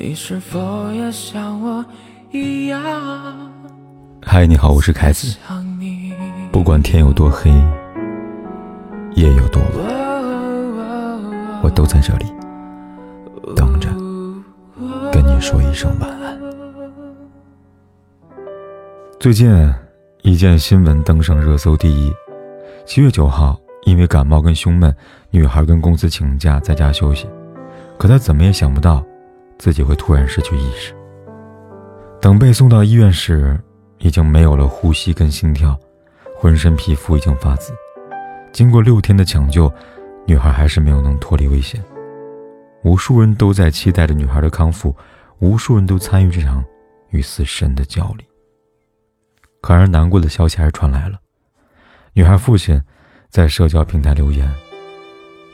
你是否也像我一样？嗨，你好，我是凯子。不管天有多黑，夜有多晚，我都在这里等着跟你说一声晚安。最近一件新闻登上热搜第一。七月九号，因为感冒跟胸闷，女孩跟公司请假在家休息，可她怎么也想不到。自己会突然失去意识。等被送到医院时，已经没有了呼吸跟心跳，浑身皮肤已经发紫。经过六天的抢救，女孩还是没有能脱离危险。无数人都在期待着女孩的康复，无数人都参与这场与死神的较量。可让人难过的消息还是传来了：女孩父亲在社交平台留言：“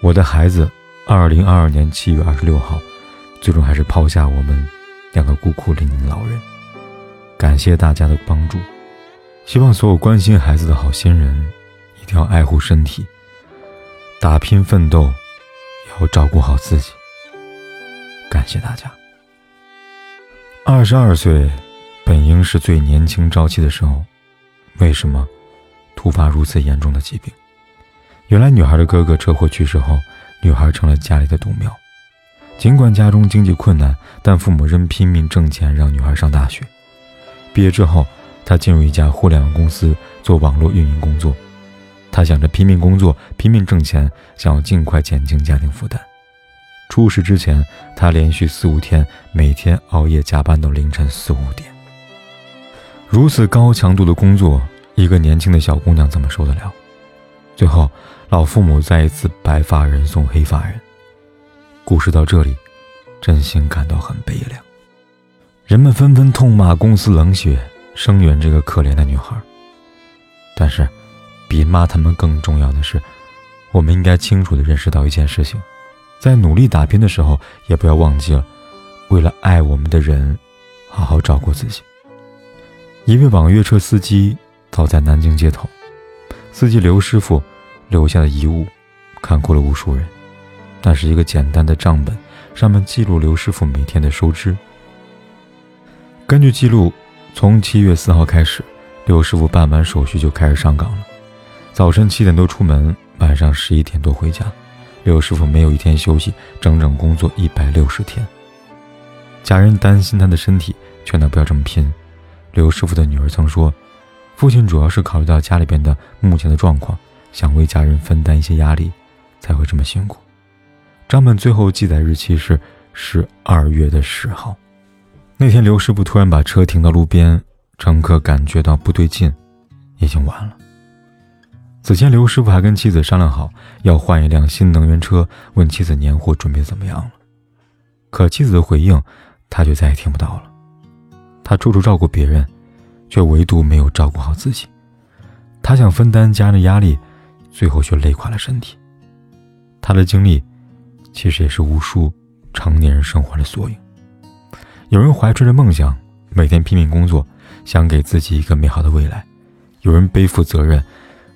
我的孩子，二零二二年七月二十六号。”最终还是抛下我们两个孤苦伶仃的老人。感谢大家的帮助，希望所有关心孩子的好心人一定要爱护身体，打拼奋斗，也要照顾好自己。感谢大家。二十二岁本应是最年轻朝气的时候，为什么突发如此严重的疾病？原来女孩的哥哥车祸去世后，女孩成了家里的独苗。尽管家中经济困难，但父母仍拼命挣钱让女孩上大学。毕业之后，她进入一家互联网公司做网络运营工作。她想着拼命工作、拼命挣钱，想要尽快减轻家庭负担。出事之前，她连续四五天每天熬夜加班到凌晨四五点。如此高强度的工作，一个年轻的小姑娘怎么受得了？最后，老父母再一次白发人送黑发人。故事到这里，真心感到很悲凉。人们纷纷痛骂公司冷血，声援这个可怜的女孩。但是，比骂他们更重要的是，我们应该清楚的认识到一件事情：在努力打拼的时候，也不要忘记了，为了爱我们的人，好好照顾自己。一位网约车司机倒在南京街头，司机刘师傅留下的遗物，看哭了无数人。那是一个简单的账本，上面记录刘师傅每天的收支。根据记录，从七月四号开始，刘师傅办完手续就开始上岗了。早晨七点多出门，晚上十一点多回家。刘师傅没有一天休息，整整工作一百六十天。家人担心他的身体，劝他不要这么拼。刘师傅的女儿曾说：“父亲主要是考虑到家里边的目前的状况，想为家人分担一些压力，才会这么辛苦。”账本最后记载日期是十二月的十号。那天，刘师傅突然把车停到路边，乘客感觉到不对劲，已经晚了。此前，刘师傅还跟妻子商量好要换一辆新能源车，问妻子年货准备怎么样了。可妻子的回应，他却再也听不到了。他处处照顾别人，却唯独没有照顾好自己。他想分担家人的压力，最后却累垮了身体。他的经历。其实也是无数成年人生活的缩影。有人怀揣着梦想，每天拼命工作，想给自己一个美好的未来；有人背负责任，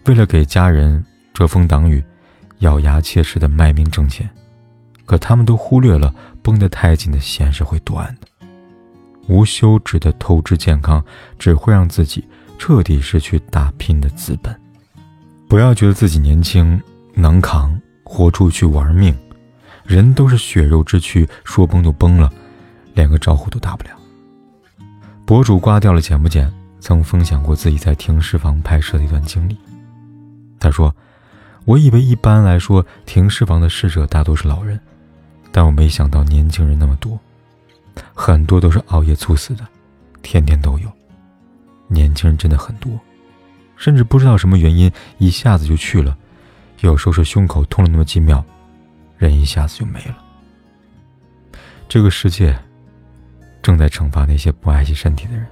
为了给家人遮风挡雨，咬牙切齿的卖命挣钱。可他们都忽略了绷得太紧的弦是会断的。无休止的透支健康，只会让自己彻底失去打拼的资本。不要觉得自己年轻能扛，豁出去玩命。人都是血肉之躯，说崩就崩了，连个招呼都打不了。博主刮掉了剪不剪，曾分享过自己在停尸房拍摄的一段经历。他说：“我以为一般来说停尸房的逝者大多是老人，但我没想到年轻人那么多，很多都是熬夜猝死的，天天都有。年轻人真的很多，甚至不知道什么原因一下子就去了，有时候是胸口痛了那么几秒。”人一下子就没了。这个世界正在惩罚那些不爱惜身体的人，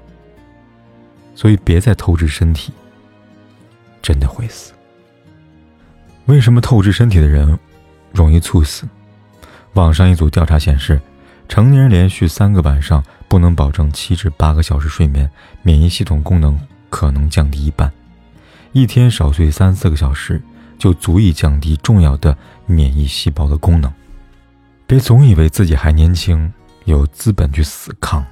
所以别再透支身体，真的会死。为什么透支身体的人容易猝死？网上一组调查显示，成年人连续三个晚上不能保证七至八个小时睡眠，免疫系统功能可能降低一半；一天少睡三四个小时。就足以降低重要的免疫细胞的功能。别总以为自己还年轻，有资本去死扛。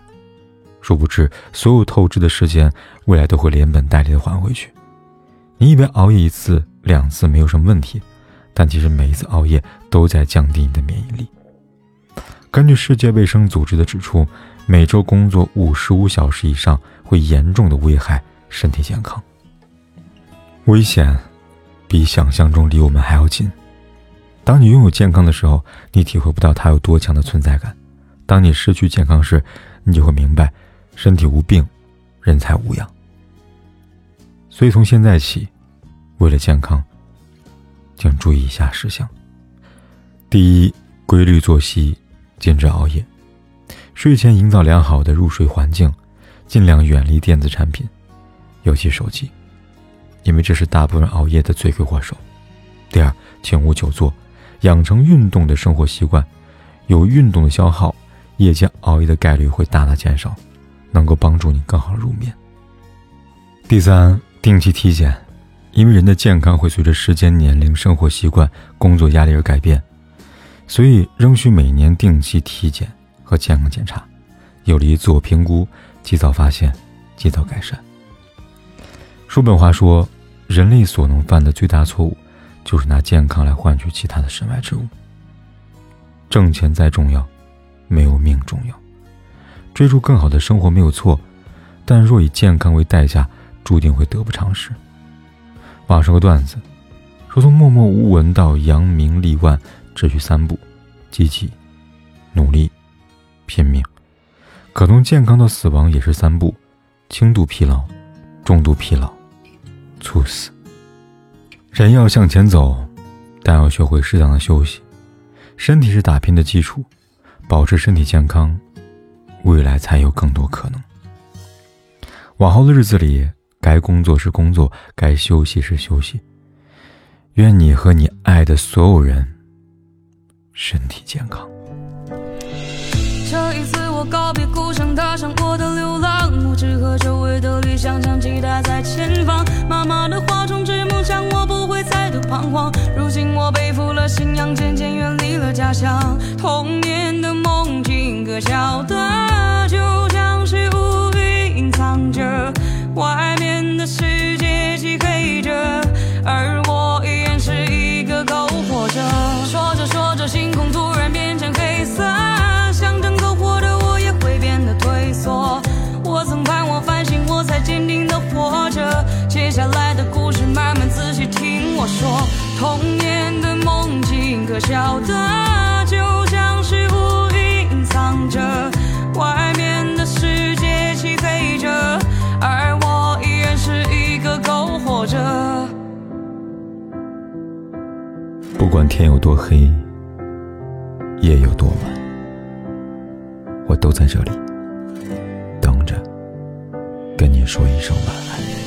殊不知，所有透支的时间，未来都会连本带利的还回去。你以为熬夜一次、两次没有什么问题，但其实每一次熬夜都在降低你的免疫力。根据世界卫生组织的指出，每周工作五十五小时以上会严重的危害身体健康。危险比想象中离我们还要近。当你拥有健康的时候，你体会不到它有多强的存在感；当你失去健康时，你就会明白，身体无病，人才无恙。所以从现在起，为了健康，请注意以下事项：第一，规律作息，禁止熬夜；睡前营造良好的入睡环境，尽量远离电子产品，尤其手机，因为这是大部分熬夜的罪魁祸首。第二，请勿久坐。养成运动的生活习惯，有运动的消耗，夜间熬夜的概率会大大减少，能够帮助你更好入眠。第三，定期体检，因为人的健康会随着时间、年龄、生活习惯、工作压力而改变，所以仍需每年定期体检和健康检查，有利于自我评估，及早发现，及早改善。叔本华说：“人类所能犯的最大错误。”就是拿健康来换取其他的身外之物。挣钱再重要，没有命重要。追逐更好的生活没有错，但若以健康为代价，注定会得不偿失。网上有个段子说，从默默无闻到扬名立万，只需三步：积极、努力、拼命。可从健康到死亡也是三步：轻度疲劳、重度疲劳、猝死。人要向前走，但要学会适当的休息。身体是打拼的基础，保持身体健康，未来才有更多可能。往后的日子里，该工作是工作，该休息是休息。愿你和你爱的所有人身体健康。这一次我告别故乡，踏上我的流浪，我只和周围的理想相期待在前方。妈妈的话充斥梦想，我不会再度彷徨。如今我背负了信仰，渐渐远离了家乡。童年的梦境，可笑的就像是乌云隐藏着，外面的世界漆黑着，童年的梦境，可笑的就像是乌云隐藏着，外面的世界漆黑着，而我依然是一个苟活者。不管天有多黑，夜有多晚，我都在这里等着。跟你说一声晚安。